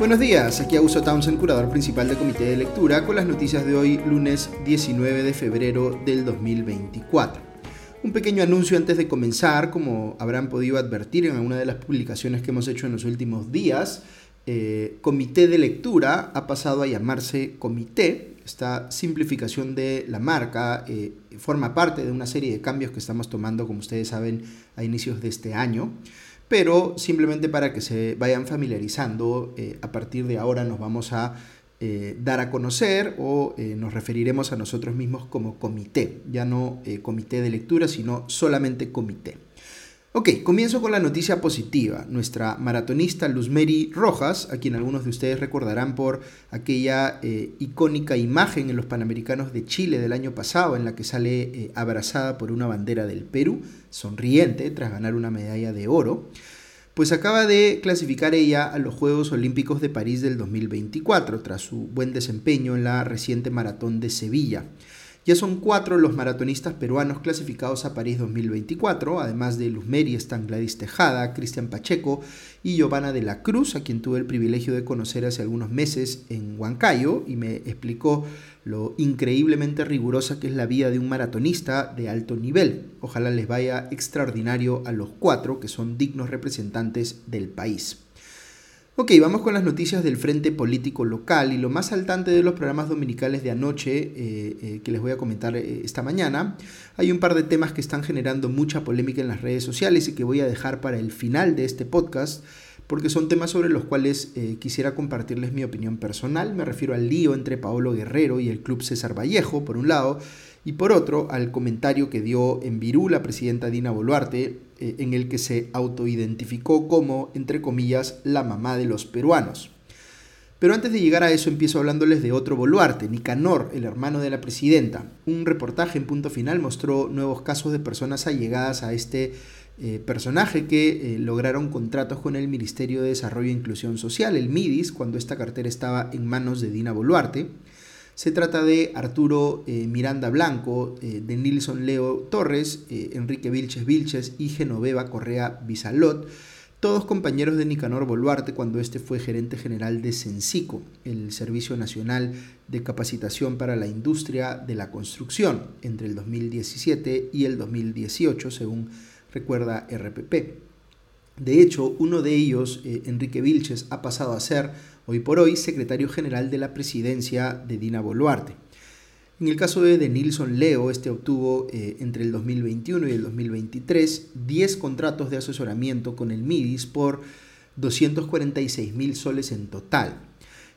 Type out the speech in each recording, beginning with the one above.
Buenos días, aquí Augusto Townsend, curador principal del Comité de Lectura, con las noticias de hoy, lunes 19 de febrero del 2024. Un pequeño anuncio antes de comenzar, como habrán podido advertir en alguna de las publicaciones que hemos hecho en los últimos días, eh, Comité de Lectura ha pasado a llamarse Comité. Esta simplificación de la marca eh, forma parte de una serie de cambios que estamos tomando, como ustedes saben, a inicios de este año pero simplemente para que se vayan familiarizando, eh, a partir de ahora nos vamos a eh, dar a conocer o eh, nos referiremos a nosotros mismos como comité, ya no comité de lectura, sino solamente comité. Ok, comienzo con la noticia positiva. Nuestra maratonista Luzmeri Rojas, a quien algunos de ustedes recordarán por aquella icónica imagen en los Panamericanos de Chile del año pasado, en la que sale abrazada por una bandera del Perú, sonriente tras ganar una medalla de oro, pues acaba de clasificar ella a los Juegos Olímpicos de París del 2024, tras su buen desempeño en la reciente maratón de Sevilla. Ya son cuatro los maratonistas peruanos clasificados a París 2024, además de Luzmeri están Gladys Tejada, Cristian Pacheco y Giovanna de la Cruz, a quien tuve el privilegio de conocer hace algunos meses en Huancayo y me explicó lo increíblemente rigurosa que es la vida de un maratonista de alto nivel. Ojalá les vaya extraordinario a los cuatro que son dignos representantes del país. Ok, vamos con las noticias del frente político local y lo más saltante de los programas dominicales de anoche eh, eh, que les voy a comentar eh, esta mañana. Hay un par de temas que están generando mucha polémica en las redes sociales y que voy a dejar para el final de este podcast porque son temas sobre los cuales quisiera compartirles mi opinión personal. Me refiero al lío entre Paolo Guerrero y el Club César Vallejo, por un lado, y por otro al comentario que dio en Virú la presidenta Dina Boluarte, eh, en el que se autoidentificó como, entre comillas, la mamá de los peruanos. Pero antes de llegar a eso empiezo hablándoles de otro Boluarte, Nicanor, el hermano de la presidenta. Un reportaje en punto final mostró nuevos casos de personas allegadas a este eh, personaje que eh, lograron contratos con el Ministerio de Desarrollo e Inclusión Social, el MIDIS, cuando esta cartera estaba en manos de Dina Boluarte. Se trata de Arturo eh, Miranda Blanco, eh, de Nilson Leo Torres, eh, Enrique Vilches Vilches y Genoveva Correa Bizalot, todos compañeros de Nicanor Boluarte cuando este fue gerente general de Sensico, el Servicio Nacional de Capacitación para la Industria de la Construcción, entre el 2017 y el 2018, según recuerda RPP. De hecho, uno de ellos, Enrique Vilches, ha pasado a ser hoy por hoy secretario general de la presidencia de Dina Boluarte. En el caso de Denilson Leo, este obtuvo eh, entre el 2021 y el 2023 10 contratos de asesoramiento con el MIDIS por 246 mil soles en total.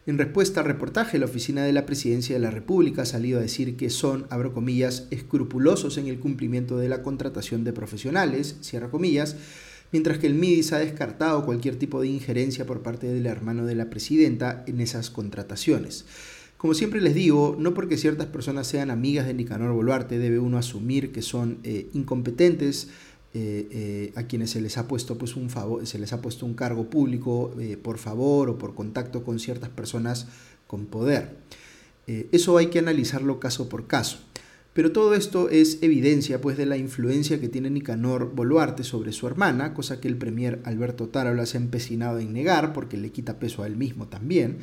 En respuesta al reportaje, la Oficina de la Presidencia de la República ha salido a decir que son, abro comillas, escrupulosos en el cumplimiento de la contratación de profesionales, cierra comillas, mientras que el MIDIS ha descartado cualquier tipo de injerencia por parte del hermano de la presidenta en esas contrataciones. Como siempre les digo, no porque ciertas personas sean amigas de Nicanor Boluarte debe uno asumir que son eh, incompetentes, eh, eh, a quienes se les ha puesto pues un favor, se les ha puesto un cargo público por favor o por contacto con ciertas personas con poder. eso hay que analizarlo caso por caso. Pero todo esto es evidencia pues de la influencia que tiene Nicanor Boluarte sobre su hermana, cosa que el premier Alberto Tarola se ha empecinado en negar porque le quita peso a él mismo también,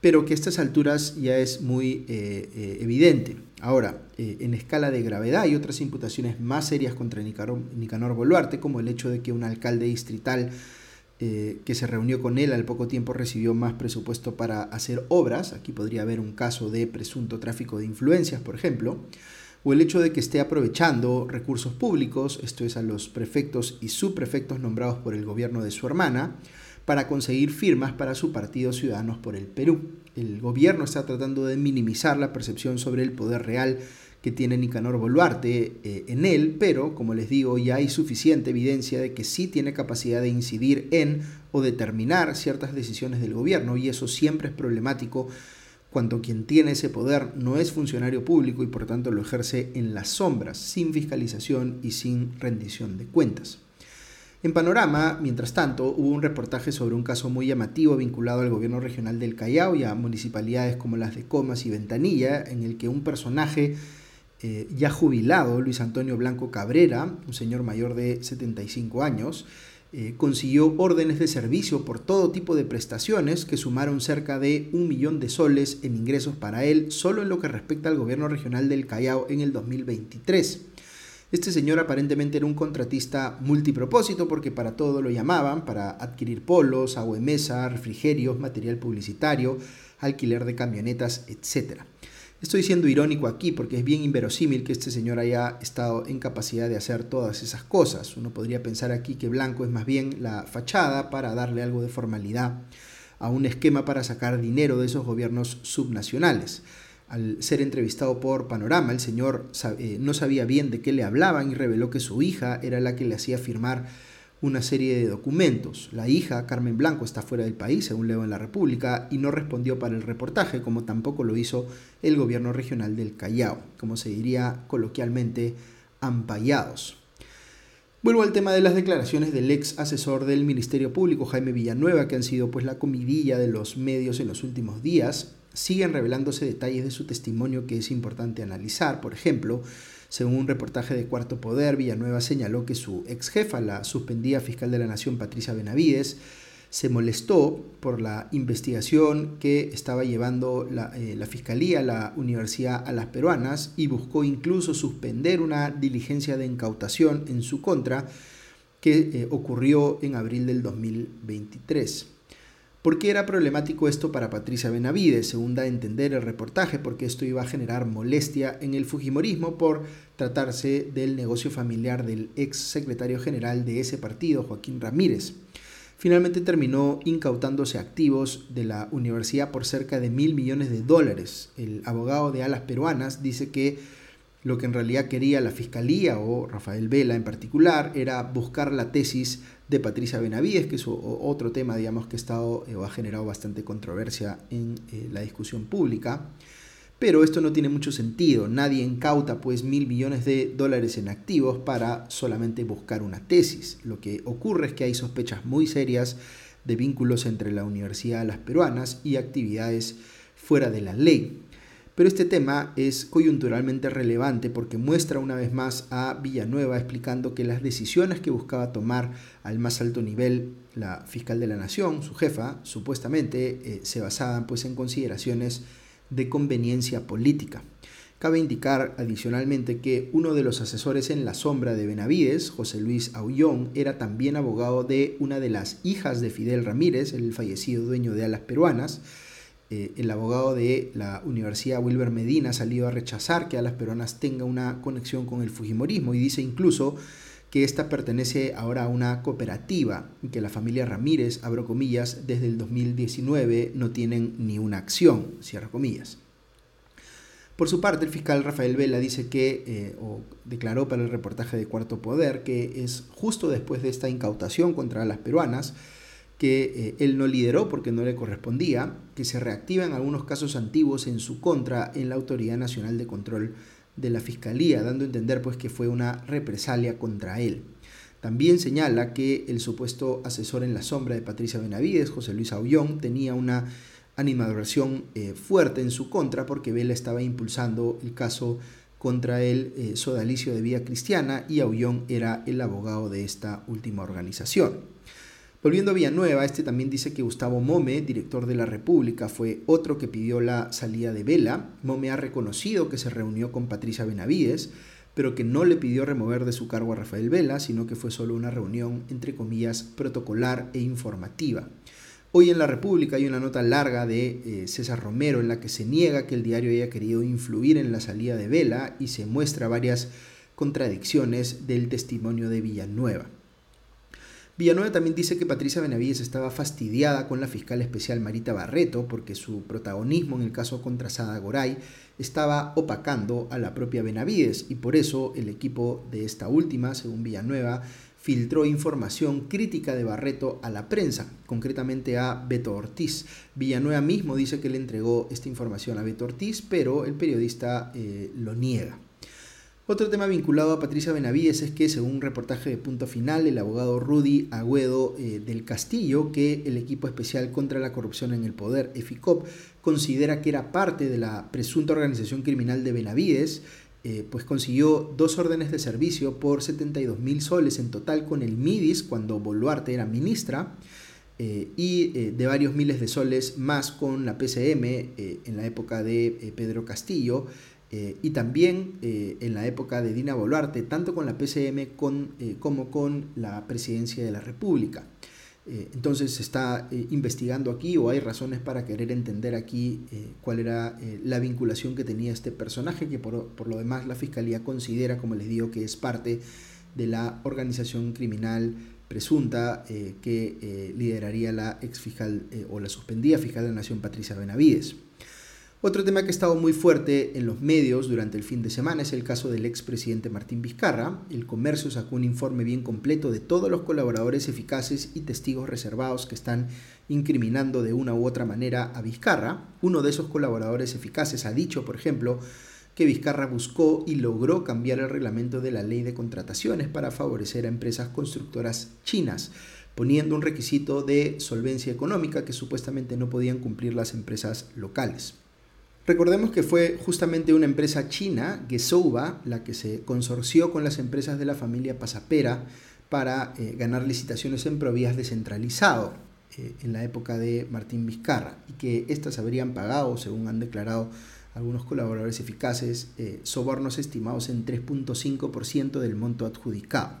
pero que a estas alturas ya es muy eh, eh, evidente. Ahora, eh, en escala de gravedad hay otras imputaciones más serias contra Nicanor, Boluarte, como el hecho de que un alcalde distrital que se reunió con él al poco tiempo recibió más presupuesto para hacer obras, aquí podría haber un caso de presunto tráfico de influencias, por ejemplo, o el hecho de que esté aprovechando recursos públicos, esto es a los prefectos y subprefectos nombrados por el gobierno de su hermana, para conseguir firmas para su partido Ciudadanos por el Perú. El gobierno está tratando de minimizar la percepción sobre el poder real que tiene Nicanor Boluarte eh, en él, pero como les digo, ya hay suficiente evidencia de que sí tiene capacidad de incidir en o determinar ciertas decisiones del gobierno y eso siempre es problemático cuando quien tiene ese poder no es funcionario público y por tanto lo ejerce en las sombras, sin fiscalización y sin rendición de cuentas. En Panorama, mientras tanto, hubo un reportaje sobre un caso muy llamativo vinculado al gobierno regional del Callao y a municipalidades como las de Comas y Ventanilla, en el que un personaje eh, ya jubilado, Luis Antonio Blanco Cabrera, un señor mayor de 75 años, eh, consiguió órdenes de servicio por todo tipo de prestaciones que sumaron cerca de un millón de soles en ingresos para él solo en lo que respecta al gobierno regional del Callao en el 2023. Este señor aparentemente era un contratista multipropósito porque para todo lo llamaban, para adquirir polos, agua de mesa, refrigerios, material publicitario, alquiler de camionetas, etc. Estoy siendo irónico aquí porque es bien inverosímil que este señor haya estado en capacidad de hacer todas esas cosas. Uno podría pensar aquí que blanco es más bien la fachada para darle algo de formalidad a un esquema para sacar dinero de esos gobiernos subnacionales. Al ser entrevistado por Panorama, el señor eh, no sabía bien de qué le hablaban y reveló que su hija era la que le hacía firmar una serie de documentos. La hija, Carmen Blanco, está fuera del país, según leo en la República, y no respondió para el reportaje, como tampoco lo hizo el gobierno regional del Callao, como se diría coloquialmente, ampallados. Vuelvo al tema de las declaraciones del ex asesor del Ministerio Público, Jaime Villanueva, que han sido pues la comidilla de los medios en los últimos días. Siguen revelándose detalles de su testimonio que es importante analizar. Por ejemplo, según un reportaje de Cuarto Poder, Villanueva señaló que su ex jefa, la suspendida fiscal de la Nación Patricia Benavides, se molestó por la investigación que estaba llevando la, eh, Fiscalía a la Universidad a las Peruanas y buscó incluso suspender una diligencia de incautación en su contra que eh, ocurrió en abril del 2023. ¿Por qué era problemático esto para Patricia Benavides? Según da a entender el reportaje, porque esto iba a generar molestia en el Fujimorismo por tratarse del negocio familiar del ex secretario general de ese partido, Joaquín Ramírez. Finalmente terminó incautándose activos de la universidad por cerca de mil millones de dólares. El abogado de alas peruanas dice que lo que en realidad quería la Fiscalía o Rafael Vela en particular era buscar la tesis de Patricia Benavides, que es otro tema, digamos, que ha, estado, o ha generado bastante controversia en eh, la discusión pública. Pero esto no tiene mucho sentido. Nadie incauta pues mil millones de dólares en activos para solamente buscar una tesis. Lo que ocurre es que hay sospechas muy serias de vínculos entre la Universidad de las Peruanas y actividades fuera de la ley. Pero este tema es coyunturalmente relevante porque muestra una vez más a Villanueva explicando que las decisiones que buscaba tomar al más alto nivel la fiscal de la nación, su jefa, supuestamente eh, se basaban pues en consideraciones de conveniencia política. Cabe indicar adicionalmente que uno de los asesores en la sombra de Benavides, José Luis Aullón, era también abogado de una de las hijas de Fidel Ramírez, el fallecido dueño de Alas Peruanas, eh, el abogado de la Universidad Wilber Medina ha salido a rechazar que Alas Peruanas tenga una conexión con el Fujimorismo y dice incluso que esta pertenece ahora a una cooperativa y que la familia Ramírez, abro comillas, desde el 2019 no tienen ni una acción, cierro comillas. Por su parte, el fiscal Rafael Vela dice que, eh, o declaró para el reportaje de Cuarto Poder, que es justo después de esta incautación contra las peruanas, que eh, él no lideró porque no le correspondía, que se reactivan algunos casos antiguos en su contra en la Autoridad Nacional de Control de la Fiscalía, dando a entender pues que fue una represalia contra él. También señala que el supuesto asesor en la sombra de Patricia Benavides, José Luis Aullón, tenía una animadversión eh, fuerte en su contra porque Vela estaba impulsando el caso contra el eh, sodalicio de Vía Cristiana y Aullón era el abogado de esta última organización. Volviendo a Villanueva, este también dice que Gustavo Mome, director de la República, fue otro que pidió la salida de Vela. Mome ha reconocido que se reunió con Patricia Benavides, pero que no le pidió remover de su cargo a Rafael Vela, sino que fue solo una reunión, entre comillas, protocolar e informativa. Hoy en la República hay una nota larga de eh, César Romero en la que se niega que el diario haya querido influir en la salida de Vela y se muestra varias contradicciones del testimonio de Villanueva. Villanueva también dice que Patricia Benavides estaba fastidiada con la fiscal especial Marita Barreto porque su protagonismo en el caso contra Sada Goray estaba opacando a la propia Benavides y por eso el equipo de esta última, según Villanueva, filtró información crítica de Barreto a la prensa, concretamente a Beto Ortiz. Villanueva mismo dice que le entregó esta información a Beto Ortiz, pero el periodista eh, lo niega. Otro tema vinculado a Patricia Benavides es que, según un reportaje de Punto Final, el abogado Rudy Agüedo eh, del Castillo, que el equipo especial contra la corrupción en el poder, EFICOP, considera que era parte de la presunta organización criminal de Benavides, eh, pues consiguió dos órdenes de servicio por 72 mil soles en total con el MIDIS cuando Boluarte era ministra eh, y de varios miles de soles más con la PCM en la época de Pedro Castillo y también en la época de Dina Boluarte, tanto con la PCM con, como con la presidencia de la República. Eh, entonces se está eh, investigando aquí o hay razones para querer entender aquí eh, cuál era la vinculación que tenía este personaje, que por, por, lo demás la Fiscalía considera, como les digo, que es parte de la organización criminal presunta que lideraría la ex fiscal o la suspendida fiscal de la Nación Patricia Benavides. Otro tema que ha estado muy fuerte en los medios durante el fin de semana es el caso del expresidente Martín Vizcarra. El comercio sacó un informe bien completo de todos los colaboradores eficaces y testigos reservados que están incriminando de una u otra manera a Vizcarra. Uno de esos colaboradores eficaces ha dicho, por ejemplo, que Vizcarra buscó y logró cambiar el reglamento de la ley de contrataciones para favorecer a empresas constructoras chinas poniendo un requisito de solvencia económica que supuestamente no podían cumplir las empresas locales. Recordemos que fue justamente una empresa china, Gesouba, la que se consorció con las empresas de la familia Pasapera para eh, ganar licitaciones en provías descentralizado eh, en la época de Martín Vizcarra y que éstas habrían pagado, según han declarado algunos colaboradores eficaces, eh, sobornos estimados en 3.5% del monto adjudicado.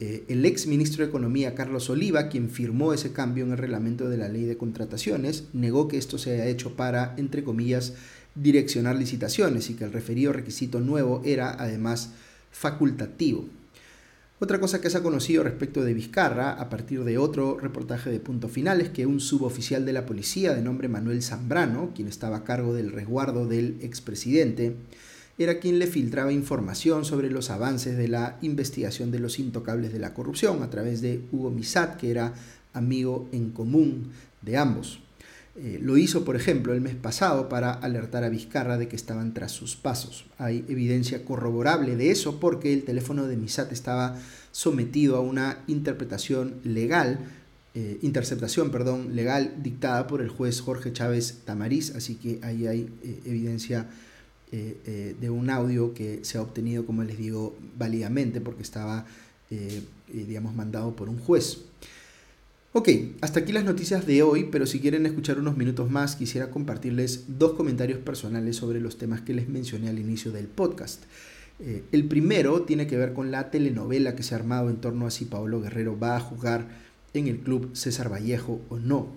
Eh, el ex ministro de Economía, Carlos Oliva, quien firmó ese cambio en el reglamento de la ley de contrataciones, negó que esto se haya hecho para, entre comillas, direccionar licitaciones y que el referido requisito nuevo era, además, facultativo. Otra cosa que se ha conocido respecto de Vizcarra, a partir de otro reportaje de Punto Final, es que un suboficial de la policía de nombre Manuel Zambrano, quien estaba a cargo del resguardo del expresidente, era quien le filtraba información sobre los avances de la investigación de los intocables de la corrupción a través de Hugo Misat, que era amigo en común de ambos. Eh, lo hizo, por ejemplo, el mes pasado para alertar a Vizcarra de que estaban tras sus pasos. Hay evidencia corroborable de eso porque el teléfono de Misat estaba sometido a una interpretación legal, eh, interceptación, perdón, legal dictada por el juez Jorge Chávez Tamariz, así que ahí hay eh, evidencia eh, eh, de un audio que se ha obtenido, como les digo, válidamente porque estaba, eh, digamos, mandado por un juez. Ok, hasta aquí las noticias de hoy, pero si quieren escuchar unos minutos más, quisiera compartirles dos comentarios personales sobre los temas que les mencioné al inicio del podcast. el primero tiene que ver con la telenovela que se ha armado en torno a si Paolo Guerrero va a jugar en el club César Vallejo o no.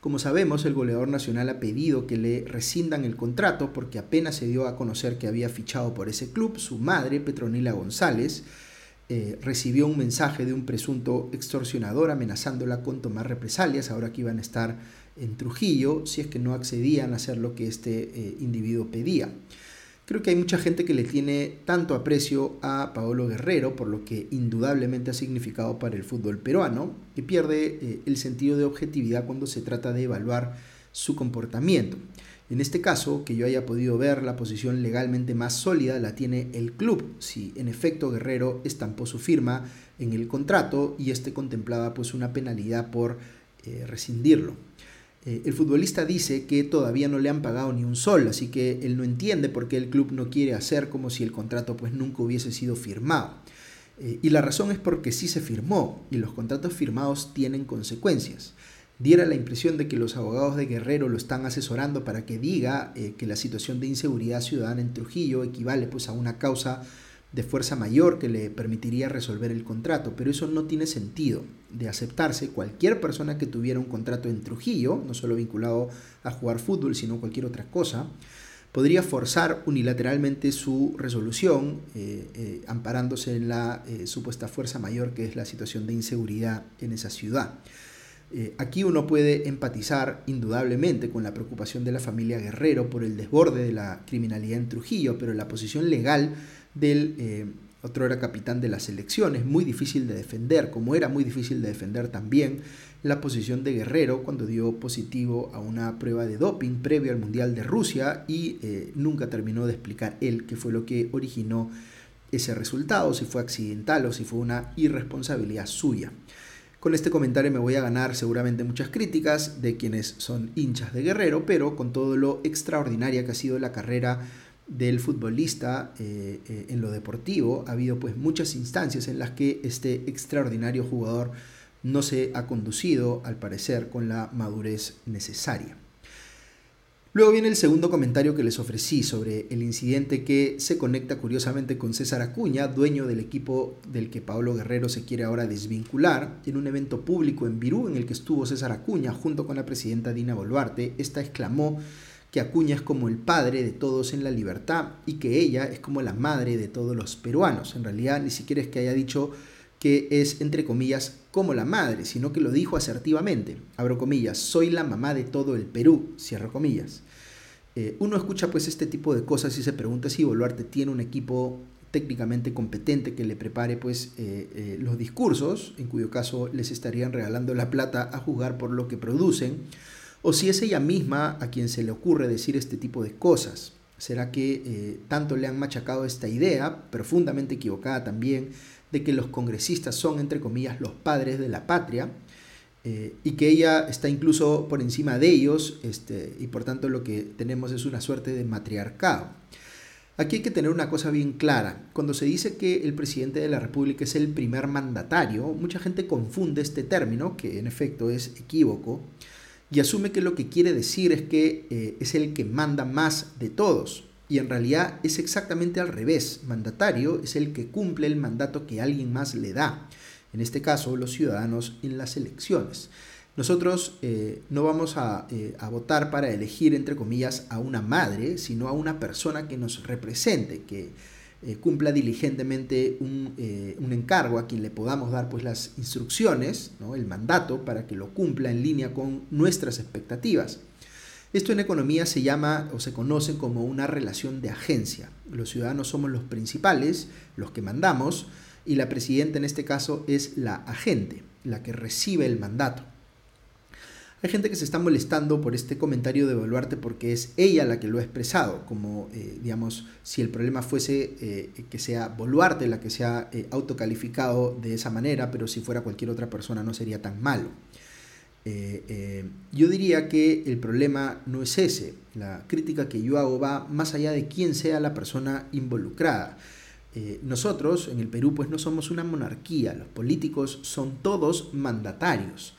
Como sabemos, el goleador nacional ha pedido que le rescindan el contrato porque apenas se dio a conocer que había fichado por ese club, su madre, Petronila González, eh, recibió un mensaje de un presunto extorsionador amenazándola con tomar represalias, ahora que iban a estar en Trujillo, si es que no accedían a hacer lo que este eh, individuo pedía. Creo que hay mucha gente que le tiene tanto aprecio a Paolo Guerrero, por lo que indudablemente ha significado para el fútbol peruano, que pierde eh, el sentido de objetividad cuando se trata de evaluar su comportamiento. En este caso, que yo haya podido ver, la posición legalmente más sólida la tiene el club, si en efecto Guerrero estampó su firma en el contrato y este contemplaba pues una penalidad por eh, rescindirlo. Eh, el futbolista dice que todavía no le han pagado ni un sol, así que él no entiende por qué el club no quiere hacer como si el contrato pues nunca hubiese sido firmado. Eh, y la razón es porque sí se firmó y los contratos firmados tienen consecuencias. Diera la impresión de que los abogados de Guerrero lo están asesorando para que diga eh, que la situación de inseguridad ciudadana en Trujillo equivale pues a una causa de fuerza mayor que le permitiría resolver el contrato, pero eso no tiene sentido de aceptarse. Cualquier persona que tuviera un contrato en Trujillo, no solo vinculado a jugar fútbol, sino cualquier otra cosa, podría forzar unilateralmente su resolución, eh, eh, amparándose en la eh, supuesta fuerza mayor que es la situación de inseguridad en esa ciudad. aquí uno puede empatizar indudablemente con la preocupación de la familia Guerrero por el desborde de la criminalidad en Trujillo, pero la posición legal del eh, otro era capitán de la selección. Es muy difícil de defender, como era muy difícil de defender también la posición de Guerrero cuando dio positivo a una prueba de doping previo al Mundial de Rusia y eh, nunca terminó de explicar él qué fue lo que originó ese resultado, si fue accidental o si fue una irresponsabilidad suya. Con este comentario me voy a ganar seguramente muchas críticas de quienes son hinchas de Guerrero, pero con todo lo extraordinaria que ha sido la carrera del futbolista eh, eh, en lo deportivo. Ha habido pues muchas instancias en las que este extraordinario jugador no se ha conducido, al parecer, con la madurez necesaria. Luego viene el segundo comentario que les ofrecí sobre el incidente que se conecta curiosamente con César Acuña, dueño del equipo del que Pablo Guerrero se quiere ahora desvincular. En un evento público en Virú en el que estuvo César Acuña junto con la presidenta Dina Boluarte, esta exclamó que Acuña es como el padre de todos en la libertad y que ella es como la madre de todos los peruanos. En realidad ni siquiera es que haya dicho que es, entre comillas, como la madre, sino que lo dijo asertivamente. Abro comillas, soy la mamá de todo el Perú, cierro comillas. Eh, uno escucha pues este tipo de cosas y se pregunta si Boluarte tiene un equipo técnicamente competente que le prepare pues eh, eh, los discursos, en cuyo caso les estarían regalando la plata a jugar por lo que producen, o si es ella misma a quien se le ocurre decir este tipo de cosas. ¿Será que tanto le han machacado esta idea, profundamente equivocada también, de que los congresistas son, entre comillas, los padres de la patria? Eh, y que ella está incluso por encima de ellos, este, y por tanto lo que tenemos es una suerte de matriarcado. Aquí hay que tener una cosa bien clara. Cuando se dice que el presidente de la República es el primer mandatario, mucha gente confunde este término, que en efecto es equívoco, y asume que lo que quiere decir es que eh, es el que manda más de todos. Y en realidad es exactamente al revés. Mandatario es el que cumple el mandato que alguien más le da en este caso los ciudadanos en las elecciones. Nosotros eh, no vamos eh, a, votar para elegir, entre comillas, a una madre, sino a una persona que nos represente, que eh, cumpla diligentemente un, encargo a quien le podamos dar pues, las instrucciones, ¿no? el mandato, para que lo cumpla en línea con nuestras expectativas. Esto en economía se llama o se conoce como una relación de agencia. Los ciudadanos somos los principales, los que mandamos, y la presidenta en este caso es la agente, la que recibe el mandato. Hay gente que se está molestando por este comentario de Boluarte porque es ella la que lo ha expresado, como eh, digamos si el problema fuese eh, que sea Boluarte la que se ha eh, autocalificado de esa manera, pero si fuera cualquier otra persona no sería tan malo. yo diría que el problema no es ese, la crítica que yo hago va más allá de quién sea la persona involucrada. Eh, nosotros en el Perú pues no somos una monarquía, los políticos son todos mandatarios.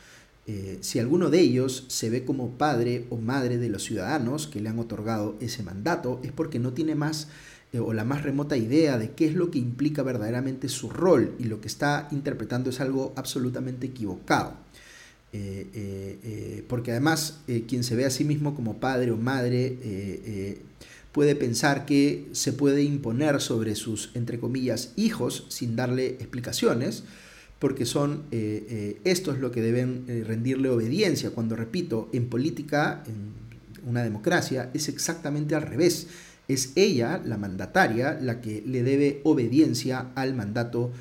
Eh, si alguno de ellos se ve como padre o madre de los ciudadanos que le han otorgado ese mandato, es porque no tiene más eh, o la más remota idea de qué es lo que implica verdaderamente su rol y lo que está interpretando es algo absolutamente equivocado. porque además quien se ve a sí mismo como padre o madre puede pensar que se puede imponer sobre sus, entre comillas, hijos sin darle explicaciones, porque son eh, eh, estos lo que deben eh, rendirle obediencia. Cuando repito, en política, en una democracia, es exactamente al revés. Es ella, la mandataria, la que le debe obediencia al mandato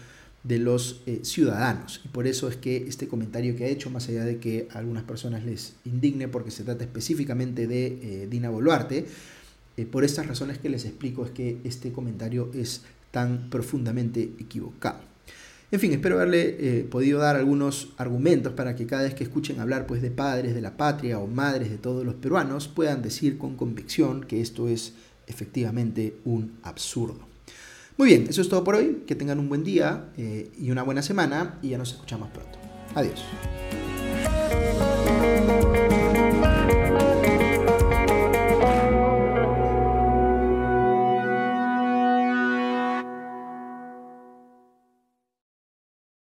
de los ciudadanos. Y por eso es que este comentario que ha hecho, más allá de que a algunas personas les indigne porque se trata específicamente de Dina Boluarte, eh, por estas razones que les explico es que este comentario es tan profundamente equivocado. En fin, espero haberle eh, podido dar algunos argumentos para que cada vez que escuchen hablar pues, de padres de la patria o madres de todos los peruanos puedan decir con convicción que esto es efectivamente un absurdo. Muy bien, eso es todo por hoy. Que tengan un buen día eh, y una buena semana y ya nos escuchamos pronto. Adiós.